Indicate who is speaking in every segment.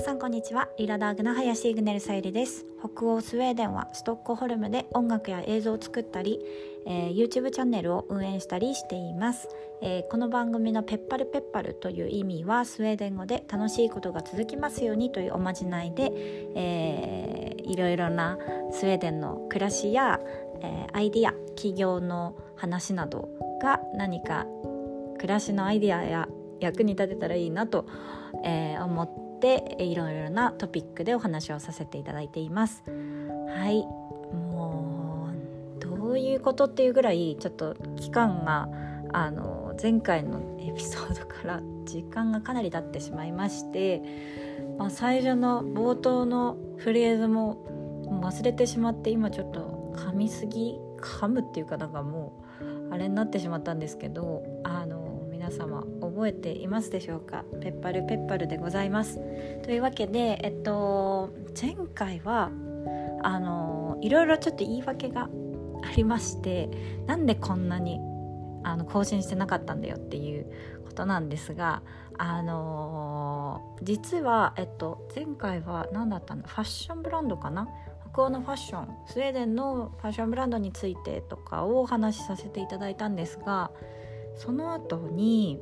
Speaker 1: 皆さんこんにちは。リラダーグの林イグネルさゆりです。北欧スウェーデンはストックホルムで音楽や映像を作ったり、えー、YouTube チャンネルを運営したりしています、えー、この番組のペッパルペッパルという意味はスウェーデン語で楽しいことが続きますようにというおまじないで、えー、いろいろなスウェーデンの暮らしや、えー、アイディア企業の話などが何か暮らしのアイディアや役に立てたらいいなと、えー、思っていろいろなトピックでお話をさせていただいています。はいもうどういうことっていうぐらいちょっと期間があの前回のエピソードから時間がかなり経ってしまいまして、まあ、最初の冒頭のフレーズも忘れてしまって今ちょっと噛みすぎ噛むっていうかなんかもうあれになってしまったんですけどあの様覚えていますでしょうか？ペッパルペッパルでございます。というわけでえっと前回はあのいろいろちょっと言い訳がありましてなんでこんなにあの更新してなかったんだよっていうことなんですがあの実は、えっと、前回は何だったの？ファッションブランドかな？北欧のファッションスウェーデンのファッションブランドについてとかをお話しさせていただいたんですがその後に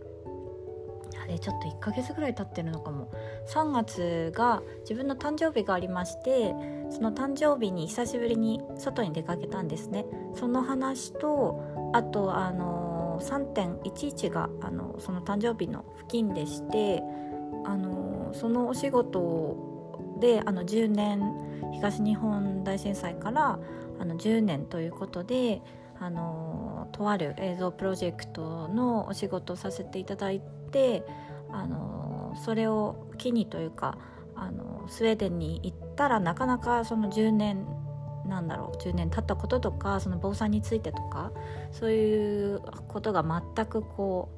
Speaker 1: あれちょっと1ヶ月ぐらい経ってるのかも。3月が自分の誕生日がありましてその誕生日に久しぶりに外に出かけたんですね。その話とあとあの3.11があのその誕生日の付近でしてあのそのお仕事であの10年東日本大震災からあの10年ということであのとある映像プロジェクトのお仕事をさせていただいてあのそれを機にというかあのスウェーデンに行ったらなかなかその10年なんだろう10年経ったこととかその防災についてとかそういうことが全くこ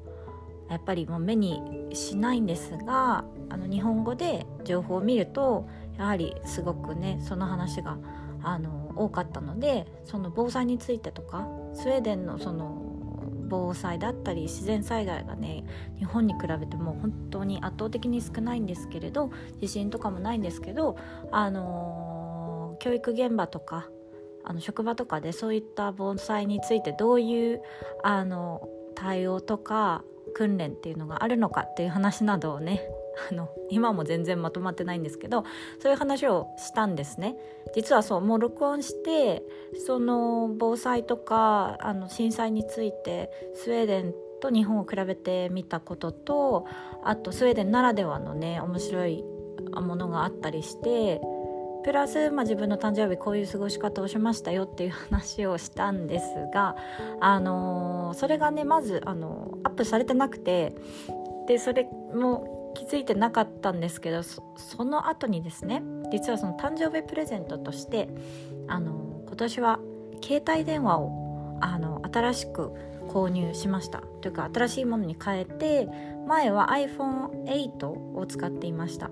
Speaker 1: うやっぱりもう目にしないんですがあの日本語で情報を見るとやはりすごくねその話があの多かったのでその防災についてとかスウェーデンのその防災だったり自然災害がね日本に比べても本当に圧倒的に少ないんですけれど地震とかもないんですけど、あの教育現場とかあの職場とかでそういった防災についてどういうあの対応とか訓練っていうのがあるのかっていう話などをねあの今も全然まとまってないんですけどそういう話をしたんですね。実はそうもう録音してその防災とかあの震災についてスウェーデンと日本を比べてみたこととあとスウェーデンならではのね面白いものがあったりしてプラス、まあ、自分の誕生日こういう過ごし方をしましたよっていう話をしたんですが、あのー、それがねまず、あのー、アップされてなくてでそれも気づいてなかったんですけどその後にですね実はその誕生日プレゼントとしてあの今年は携帯電話をあの新しく購入しました。というか新しいものに変えて前は iPhone8 を使っていました。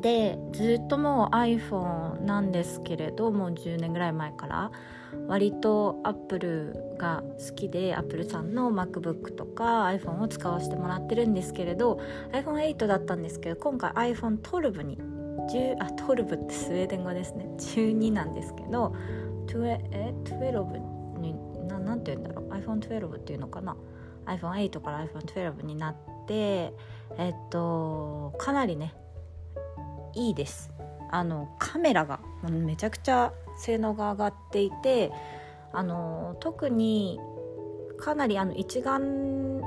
Speaker 1: でずっともう iPhone なんですけれどもう10年ぐらい前から割とアップルが好きでアップルさんの MacBook とか iPhone を使わせてもらってるんですけれど iPhone8 だったんですけど今回 iPhone12 に10あ12ってスウェーデン語ですね。12なんですけど12え12にななんて言うんだろう。iPhone12 っていうのかな。iPhone8 から iPhone12 になってえっとかなりねいいです。あのカメラがめちゃくちゃ性能が上がっていてあの特にかなりあの一眼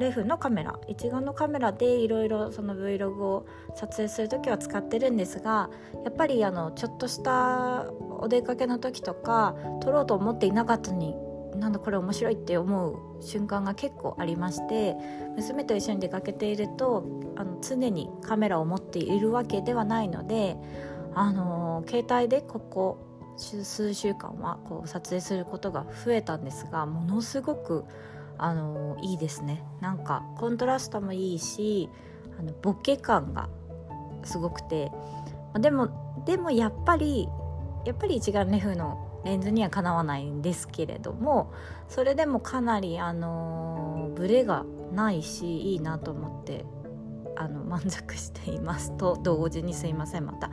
Speaker 1: レフのカメラ一眼のカメラでいろいろその Vlog を撮影する時は使ってるんですがやっぱりあのちょっとしたお出かけの時とか撮ろうと思っていなかったになんだこれ面白いって思う瞬間が結構ありまして娘と一緒に出かけているとあの常にカメラを持っているわけではないので、あの携帯でここ数週間はこう撮影することが増えたんですがものすごく、あのいいですね。なんかコントラストもいいしあのボケ感がすごくて。でもでもやっぱりやっぱり一眼レフのレンズにはかなわないんですけれどもそれでもかなりあのブレがないしいいなと思ってあの 満足していますと同時にすいませんまた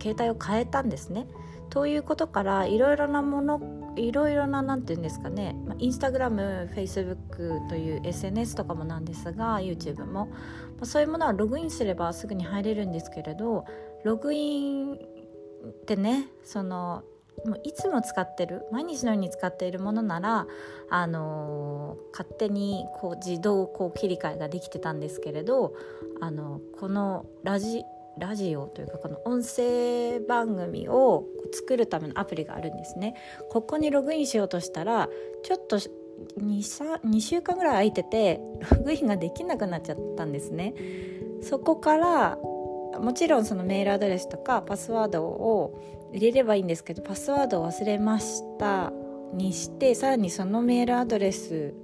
Speaker 1: 携帯を変えたんですね。ということからいろいろなものいろいろな何て言うんですかね、インスタグラムフェイスブックという SNS とかもなんですが YouTube も、そういうものはログインすればすぐに入れるんですけれどログインってねそのもういつも使ってる毎日のように使っているものなら、あのー、勝手にこう自動こう切り替えができてたんですけれど、あのこのラジラジオというかこの音声番組を作るためのアプリがあるんですね。ここにログインしようとしたらちょっと 2, 2週間ぐらい空いててログインができなくなっちゃったんですね。そこからもちろんそのメールアドレスとかパスワードを入れればいいんですけどパスワードを忘れましたにしてさらにそのメールアドレス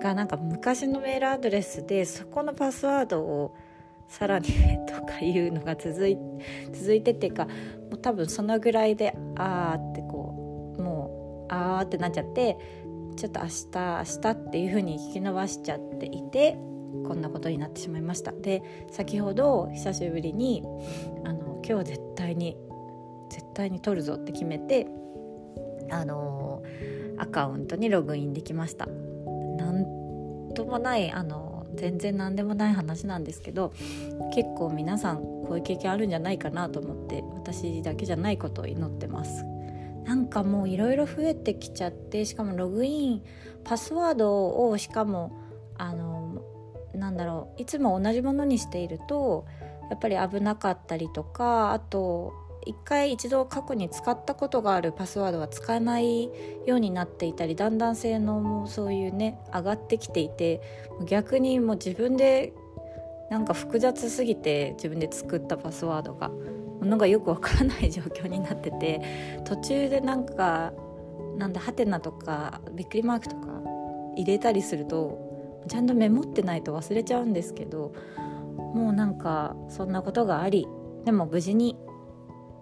Speaker 1: がなんか昔のメールアドレスでそこのパスワードをさらにとかいうのが続い続いてっていうかもう多分そのぐらいであーってこうもうあーってなっちゃってちょっと明日明日っていう風に引き伸ばしちゃっていてこんなことになってしまいました。で先ほど久しぶりにあの今日絶対に対に取るぞって決めてあのアカウントにログインできました。なんともないあの全然何でもない話なんですけど結構皆さんこういう経験あるんじゃないかなと思って私だけじゃないことを祈ってます。なんかもういろいろ増えてきちゃってしかもログインパスワードをしかもあのなんだろういつも同じものにしているとやっぱり危なかったりとかあと一回一度過去に使ったことがあるパスワードは使えないようになっていたりだんだん性能もそういうね上がってきていて逆にもう自分でなんか複雑すぎて自分で作ったパスワードがものがよくわからない状況になってて途中でなんかなんだハテナとかびっくりマークとか入れたりするとちゃんとメモってないと忘れちゃうんですけどもうなんかそんなことがありでも無事に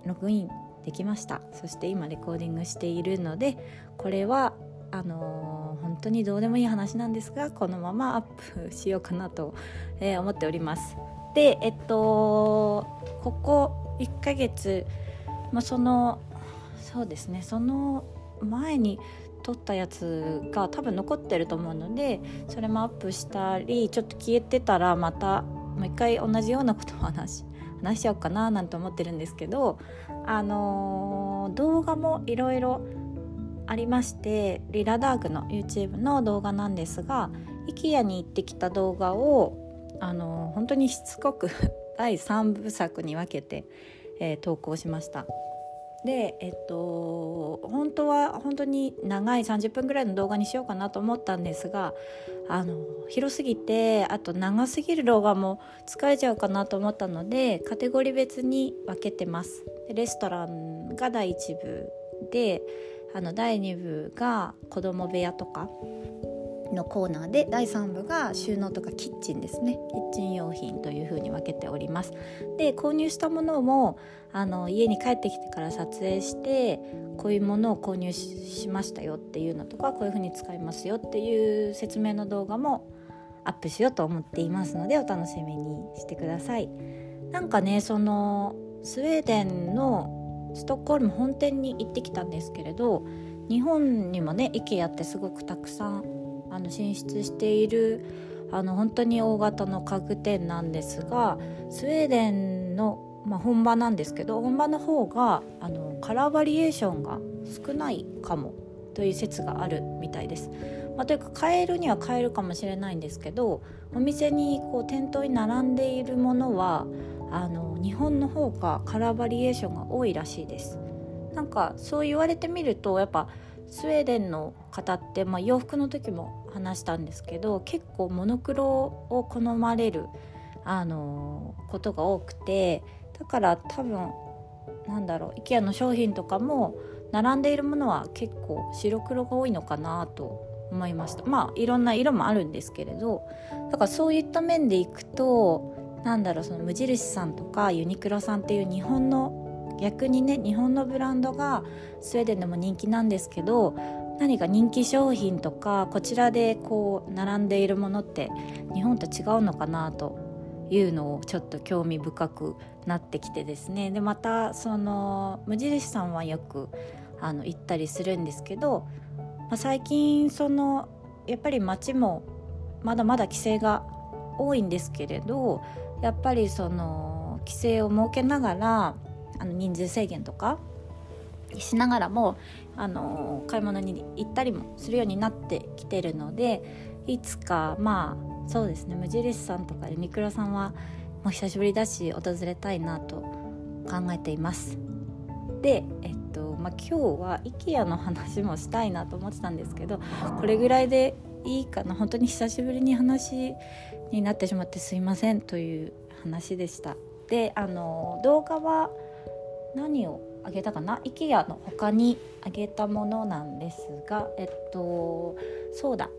Speaker 1: ログインできました。そして今レコーディングしているのでこれはあのー、本当にどうでもいい話なんですがこのままアップしようかなと、えー、思っております。でえっとここ1ヶ月、まあ、そのそうですねその前に撮ったやつが多分残ってると思うのでそれもアップしたりちょっと消えてたらまたもう一回同じようなことを話話しちゃおうかななんて思ってるんですけどあのー、動画もいろいろありましてリラダークの YouTube の動画なんですが IKEA に行ってきた動画をあのー、本当にしつこく 第3部作に分けて、えー、投稿しました。でえっと本当は本当に長い30分ぐらいの動画にしようかなと思ったんですがあの広すぎてあと長すぎる動画も疲れちゃうかなと思ったのでカテゴリー別に分けてます。レストランが第1部であの第2部が子供部屋とか。のコーナーで第3部が収納とかキッチンですね。キッチン用品というふうに分けております。で購入したものもあの家に帰ってきてから撮影してこういうものを購入しましたよっていうのとかこういうふうに使いますよっていう説明の動画もアップしようと思っていますのでお楽しみにしてください。なんかねそのスウェーデンのストックホルム本店に行ってきたんですけれど日本にもね IKEA ってすごくたくさんあの進出しているあの本当に大型の家具店なんですがスウェーデンの、まあ、本場なんですけど本場の方があのカラーバリエーションが少ないかもという説があるみたいです。まあ、というか買えるには買えるかもしれないんですけどお店にこう店頭に並んでいるものはあの日本の方がカラーバリエーションが多いらしいです。なんかそう言われてみるとやっぱスウェーデンの方って、まあ、洋服の時も話したんですけど結構モノクロを好まれる、あのー、ことが多くてだから多分なんだろう IKEA の商品とかも並んでいるものは結構白黒が多いのかなと思いました。まあいろんな色もあるんですけれどだからそういった面でいくとなんだろうその無印さんとかユニクロさんっていう日本の逆にね日本のブランドがスウェーデンでも人気なんですけど何か人気商品とかこちらでこう並んでいるものって日本と違うのかなというのをちょっと興味深くなってきてですね。でまたその無印さんはよくあの行ったりするんですけど、まあ、最近そのやっぱり街もまだまだ規制が多いんですけれどやっぱりその規制を設けながらあの人数制限とかしながらもあの買い物に行ったりもするようになってきてるのでいつかまあそうですね無印さんとかユニクロさんはもう久しぶりだし訪れたいなと考えています。でえっとまあ今日は IKEA の話もしたいなと思ってたんですけどこれぐらいでいいかな。本当に久しぶりに話になってしまってすいませんという話でした。であの動画は何をあげたかな？IKEA の他にあげたものなんですがえっとそうだ。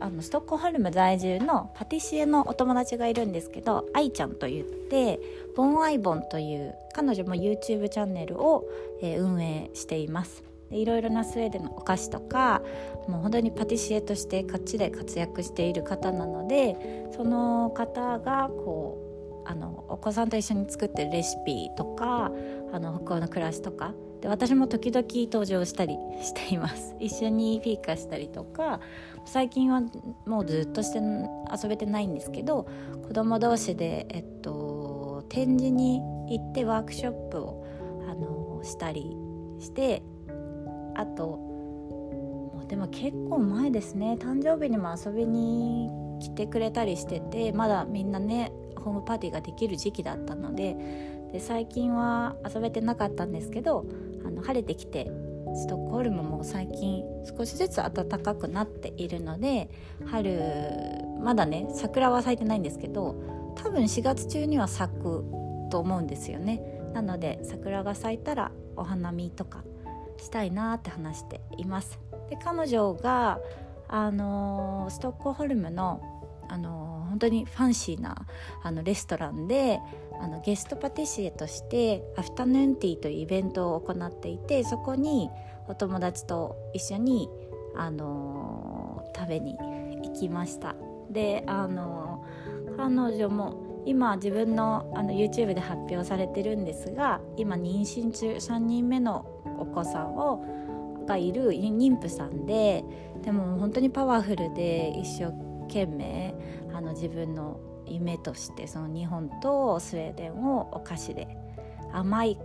Speaker 1: あのストックホルム在住のパティシエのお友達がいるんですけど愛ちゃんと言ってボンアイボンという彼女も YouTube チャンネルを、えー、運営しています。でいろいろなスウェーデンのお菓子とかもう本当にパティシエとしてこっちで活躍している方なのでその方がこうあのお子さんと一緒に作ってるレシピとかあの北欧の暮らしとか。で私も時々登場したりしています。一緒にフィーカしたりとか。最近はもうずっとして遊べてないんですけど子供同士で、えっと、展示に行ってワークショップをあのしたりしてあとでも結構前ですね。誕生日にも遊びに来てくれたりしててまだみんなねホームパーティーができる時期だったのでで最近は遊べてなかったんですけどあの晴れてきてストックホルムも最近少しずつ暖かくなっているので春まだね桜は咲いてないんですけど多分4月中には咲くと思うんですよね。なので桜が咲いたらお花見とかしたいなって話しています。で彼女があの、ストックホルムのあのー、本当にファンシーなあのレストランであのゲストパティシエとしてアフタヌーンティーというイベントを行っていてそこにお友達と一緒に、あのー、食べに行きました。で、あのー、彼女も今自分のあの YouTube で発表されてるんですが今妊娠中3人目のお子さんをがいる妊婦さんででも本当にパワフルで一生懸命あの自分の夢としてその日本とスウェーデンをお菓子で甘い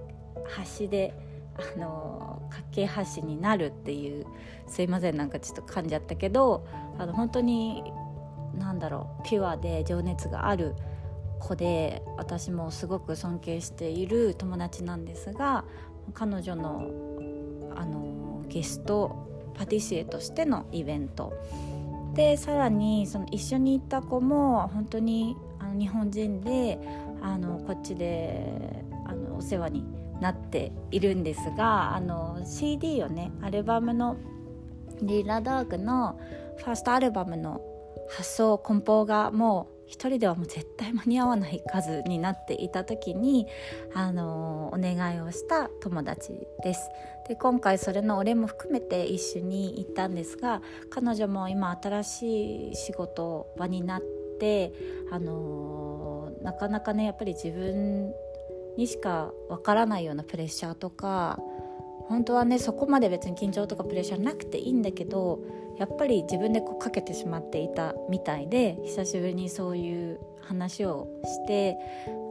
Speaker 1: 橋であの架け橋になるっていうすいません。なんかちょっと噛んじゃったけどあの本当に何だろうピュアで情熱がある子で私もすごく尊敬している友達なんですが彼女のあのゲストパティシエとしてのイベント。でさらにその一緒に行った子も本当にあの日本人であのこっちであのお世話になっているんですがあの CD をねアルバムのリラダークのファーストアルバムの発送梱包がもう一人ではもう絶対間に合わない数になっていた時に、あのお願いをした友達です。で今回それのお礼も含めて一緒に行ったんですが彼女も今新しい仕事場になって、あのなかなかねやっぱり自分にしかわからないようなプレッシャーとか本当はねそこまで別に緊張とかプレッシャーなくていいんだけどやっぱり自分でこうかけてしまっていたみたいで久しぶりにそういう話をして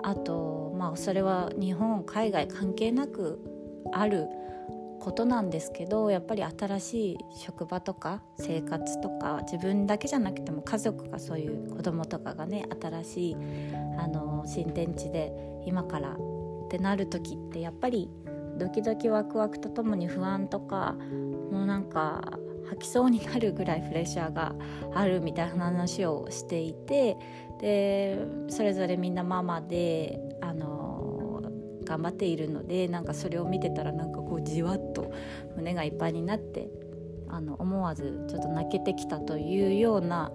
Speaker 1: あとまあそれは日本海外関係なくあることなんですけどやっぱり新しい職場とか生活とか自分だけじゃなくても家族がそういう子供とかがね新しいあの新天地で今からってなる時ってやっぱりドキドキワクワクとともに不安とかもうなんか吐きそうになるぐらいプレッシャーがあるみたいな話をしていてでそれぞれみんなママであの頑張っているのでなんかそれを見てたらなんかこうじわっと胸がいっぱいになってあの思わずちょっと泣けてきたというような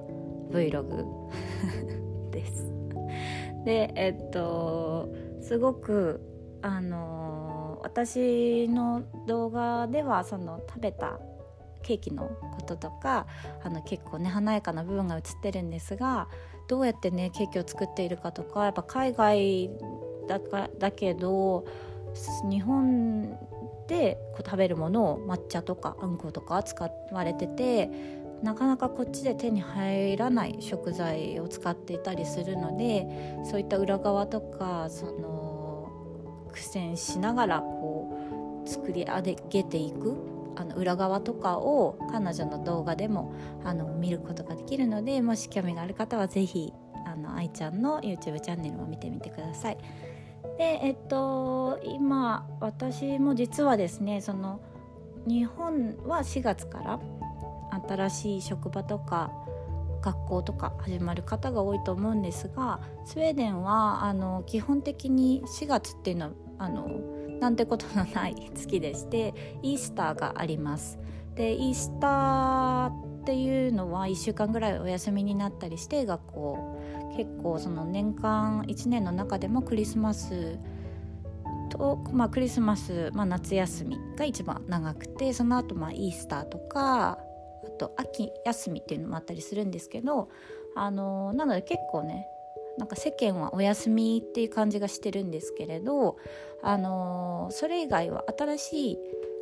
Speaker 1: Vlog です。でえっとすごくあの私の動画ではその食べたケーキのこととかあの結構ね華やかな部分が映ってるんですがどうやってねケーキを作っているかとかやっぱ海外だかだけど日本でこう食べるものを抹茶とかあんことか使われててなかなかこっちで手に入らない食材を使っていたりするのでそういった裏側とかその苦戦しながらこう作り上げていくあの裏側とかを彼女の動画でもあの見ることができるのでもし興味がある方は是非あの愛ちゃんの YouTube チャンネルを見てみてください。でえっと今私も実はですねその日本は4月から新しい職場とか学校とか始まる方が多いと思うんですがスウェーデンはあの基本的に4月っていうのはあのなんてことのない 月でしてイースターがあります。でイースターっていうのは1週間ぐらいお休みになったりして学校結構その年間1年の中でもクリスマスと、まあ、クリスマス、まあ、夏休みが一番長くてその後まあイースターとかあと秋休みっていうのもあったりするんですけどあのなので結構ねなんか世間はお休みっていう感じがしてるんですけれどあのそれ以外は新しい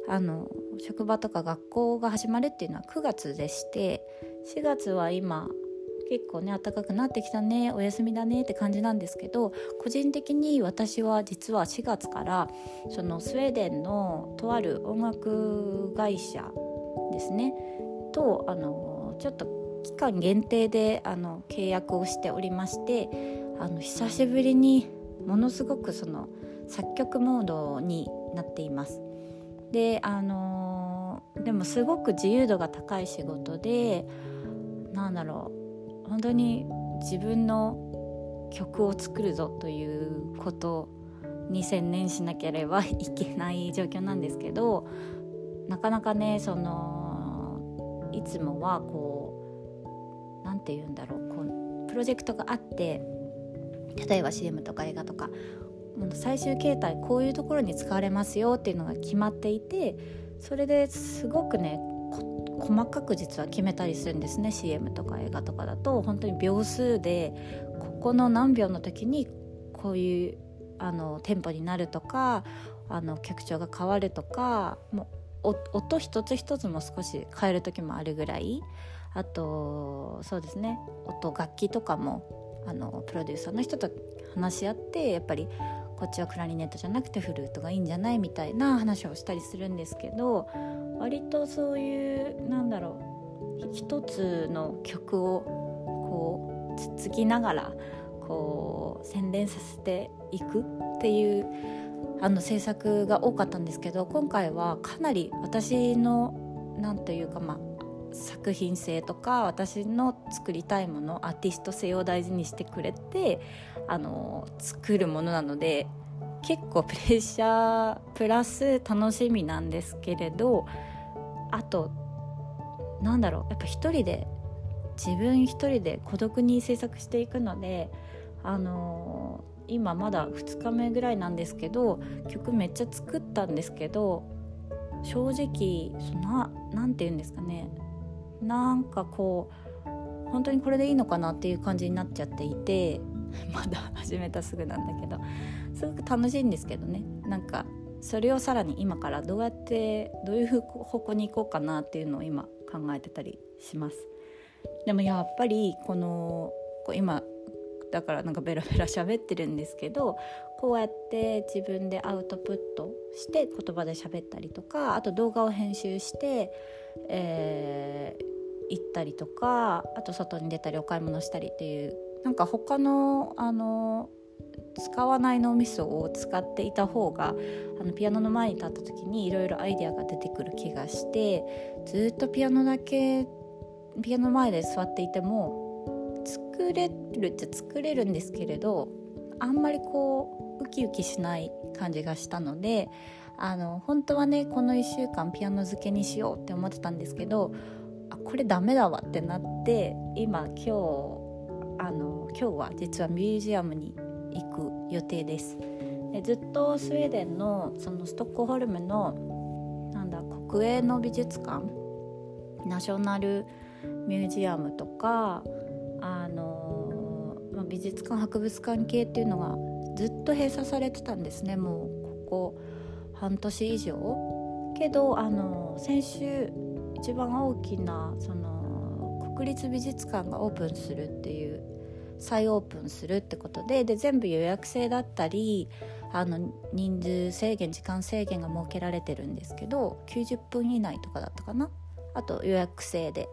Speaker 1: あの職場とか学校が始まるっていうのは9月でして4月は今結構ね暖かくなってきたねお休みだねって感じなんですけど個人的に私は実は4月からそのスウェーデンのとある音楽会社ですねとあのちょっと期間限定であの契約をしておりましてあの久しぶりにものすごくその作曲モードになっています。であのでもすごく自由度が高い仕事でなんだろう本当に自分の曲を作るぞということに専念しなければいけない状況なんですけどなかなかねそのいつもはこう何て言うんだろうこうプロジェクトがあって例えば CM とか映画とか最終形態こういうところに使われますよっていうのが決まっていてそれですごくね細かく実は決めたりするんですね CM とか映画とかだと。本当に秒数でここの何秒の時にこういうあのテンポになるとかあの曲調が変わるとかもう音一つ一つも少し変える時もあるぐらい。あとそうですね音楽器とかもあのプロデューサーの人と話し合ってやっぱりこっちはクラリネットじゃなくてフルートがいいんじゃないみたいな話をしたりするんですけど割とそういうなんだろう一つの曲をこうつつきながらこう洗練させていくっていうあの制作が多かったんですけど今回はかなり私の何というかまあ作品性とか私の作りたいものアーティスト性を大事にしてくれてあの作るものなので結構プレッシャープラス楽しみなんですけれどあとなんだろうやっぱ一人で自分一人で孤独に制作していくのであのー、今まだ2日目ぐらいなんですけど曲めっちゃ作ったんですけど正直そななて言うんですかねなんかこう本当にこれでいいのかなっていう感じになっちゃっていて まだ始めたすぐなんだけどすごく楽しいんですけどねなんかそれをさらに今からどうやってどういう方向に行こうかなっていうのを今考えてたりします。でもやっぱりこのこ今だからなんかベラベラ喋ってるんですけどこうやって自分でアウトプットして言葉で喋ったりとかあと動画を編集して、えー、行ったりとかあと外に出たりお買い物したりっていうなんか他のあの使わない脳みそを使っていた方があのピアノの前に立った時にいろいろアイデアが出てくる気がしてずっとピアノだけピアノ前で座っていても作れるっちゃ作れるんですけれどあんまりこうウキウキしない感じがしたのであの本当はねこの1週間ピアノ漬けにしようって思ってたんですけどあこれダメだわってなって今今日あの今日は実はミュージアムに行く予定です。でずっとスウェーデンのそのストックホルムのなんだ国営の美術館ナショナルミュージアムとかあのの美術館博物館系っていうのがずっと閉鎖されてたんですね。もうここ半年以上。けどあの先週一番大きなその国立美術館がオープンするっていう再オープンするってことでで全部予約制だったりあの人数制限時間制限が設けられてるんですけど90分以内とかだったかな。あと予約制で。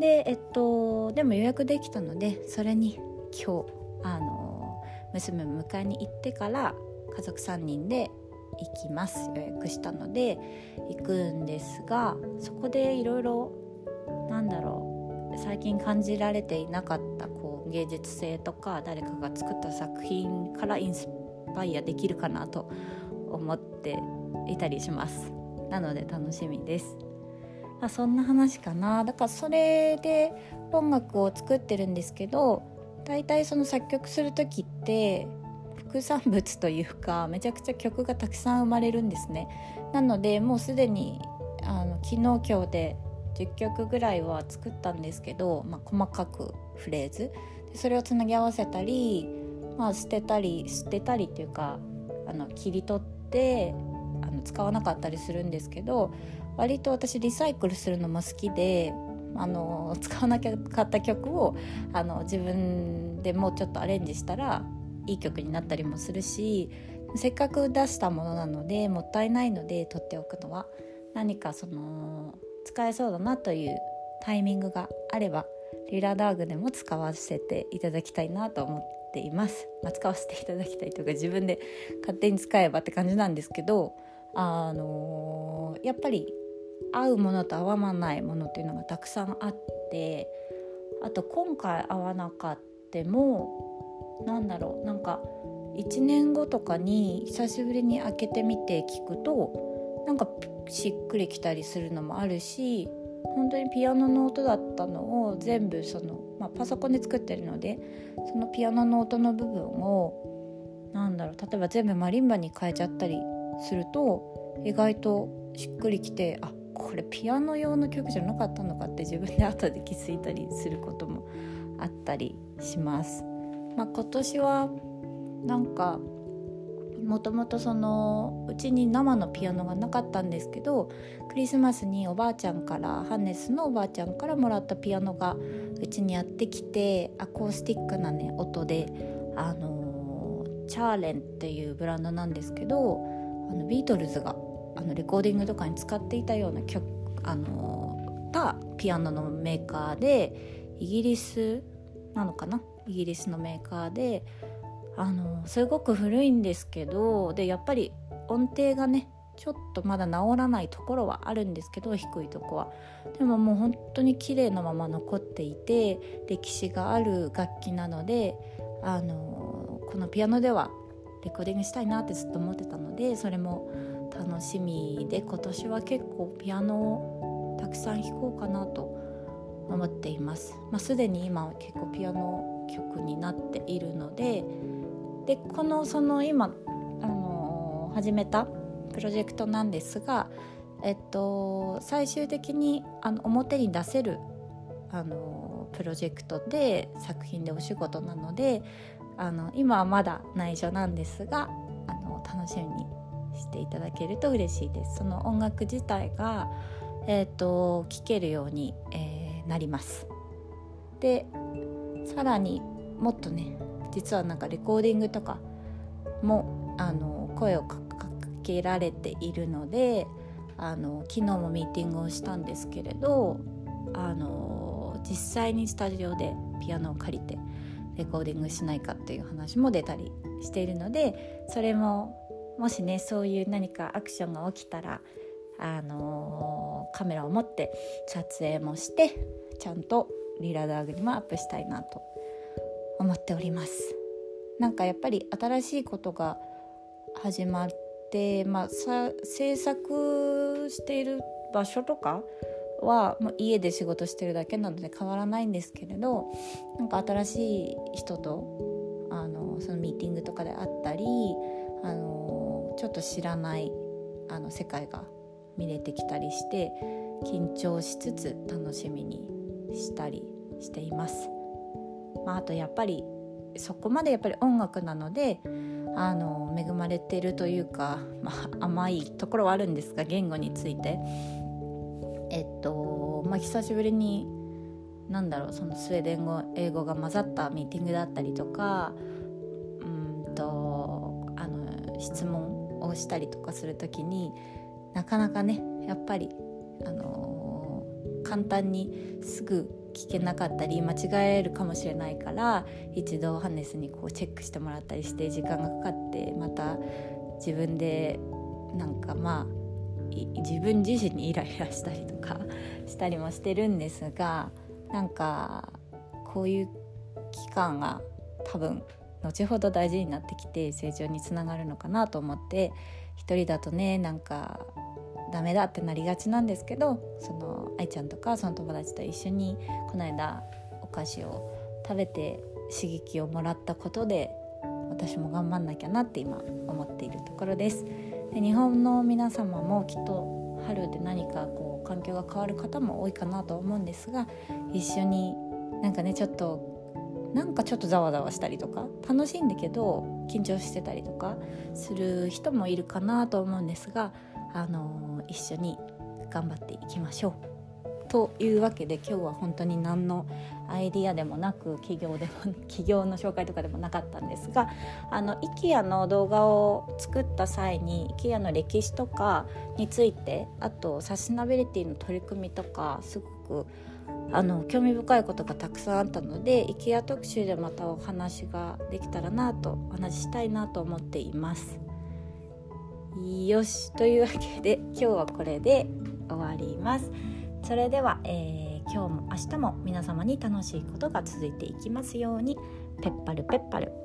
Speaker 1: でえっとでも予約できたのでそれに今日あの娘を迎えに行ってから家族3人で行きます。予約したので行くんですがそこでいろいろなんだろう最近感じられていなかったこう芸術性とか誰かが作った作品からインスパイアできるかなと思っていたりします。なので楽しみです。あそんな話かな。だからそれで音楽を作ってるんですけど大体その作曲する時って副産物というかめちゃくちゃ曲がたくさん生まれるんですね。なのでもうすでにあの昨日今日で10曲ぐらいは作ったんですけど、まあ、細かくフレーズそれをつなぎ合わせたり、まあ、捨てたり捨てたりっていうかあの切り取ってあの使わなかったりするんですけど割と私リサイクルするのも好きであの使わなきゃかった曲をあの自分でもうちょっとアレンジしたらいい曲になったりもするしせっかく出したものなのでもったいないので取っておくのは何かその使えそうだなというタイミングがあればリラダーグでも使わせていただきたいなと思っています、まあ、使わせていただきたいというか自分で勝手に使えばって感じなんですけどあのー、やっぱり合うものと合わないものっていうのがたくさんあってあと今回合わなかってもなんだろうなんか1年後とかに久しぶりに開けてみて聞くとなんかしっくりきたりするのもあるし本当にピアノの音だったのを全部その、まあ、パソコンで作ってるのでそのピアノの音の部分をなんだろう例えば全部マリンバに変えちゃったりすると意外としっくりきてあこれピアノ用の曲じゃなかったのかって自分で後で気づいたりすることもあったりします。まあ、今年はなんかもともとそのうちに生のピアノがなかったんですけどクリスマスにおばあちゃんからハンネスのおばあちゃんからもらったピアノがうちにやってきてアコースティックなね音であのチャーレンっていうブランドなんですけどあのビートルズがあのレコーディングとかに使っていたような曲あのたピアノのメーカーでイギリスなのかな？イギリスのメーカーであのすごく古いんですけどでやっぱり音程がねちょっとまだ治らないところはあるんですけど低いとこはでももう本当に綺麗なまま残っていて歴史がある楽器なのであのこのピアノではレコーディングしたいなってずっと思ってたのでそれも楽しみで今年は結構ピアノをたくさん弾こうかなと思っています。まあ、すでに今結構ピアノ曲になっているのででこのその今、あのー、始めたプロジェクトなんですが、えっと、最終的にあの表に出せる、あのー、プロジェクトで作品でお仕事なのであの今はまだ内緒なんですがあの楽しみにしていただけると嬉しいです。その音楽自体が、えーと、聴けるように、えー、なります。でさらにもっとね実はなんかレコーディングとかもあの声をかけられているのであの昨日もミーティングをしたんですけれどあの実際にスタジオでピアノを借りてレコーディングしないかっていう話も出たりしているのでそれももしねそういう何かアクションが起きたらあのー、カメラを持って撮影もしてちゃんとリラダーグにもアップしたいなと思っておりますなんかやっぱり新しいことが始まってまあ制作している場所とかは、まあ、家で仕事してるだけなので変わらないんですけれどなんか新しい人とあのそのミーティングとかであったりあのちょっと知らないあの世界が見れてきたりして緊張しつつ楽しみにしたりしています。まあ、あとやっぱりそこまでやっぱり音楽なのであの恵まれてるというか、まあ、甘いところはあるんですが言語について。えっとまあ久しぶりになんだろうそのスウェーデン語英語が混ざったミーティングだったりとかうんとあの質問をしたりとかする時になかなかねやっぱりあの簡単にすぐ聞けなかったり間違えるかもしれないから一度ハネスにこうチェックしてもらったりして時間がかかってまた自分でなんかまあ自分自身にイライラしたりとか したりもしてるんですがなんかこういう期間が多分後ほど大事になってきて成長につながるのかなと思って一人だとねなんかダメだってなりがちなんですけどその愛ちゃんとかその友達と一緒にこの間お菓子を食べて刺激をもらったことで私も頑張んなきゃなって今思っているところです。で日本の皆様もきっと春で何かこう環境が変わる方も多いかなと思うんですが一緒になんかねちょっとなんかちょっとざわざわしたりとか楽しいんだけど緊張してたりとかする人もいるかなと思うんですがあの一緒に頑張っていきましょう。というわけで今日は本当に何のアイディアでもなく企業でも 企業の紹介とかでもなかったんですがあの IKEA の動画を作った際に IKEA の歴史とかについてあとサステナビリティの取り組みとかすごくあの興味深いことがたくさんあったので IKEA 特集でまたお話ができたらなとお話ししたいなと思っています。よしというわけで今日はこれで終わります。それでは、えー、今日も明日も皆様に楽しいことが続いていきますように。ペッパルペッパル。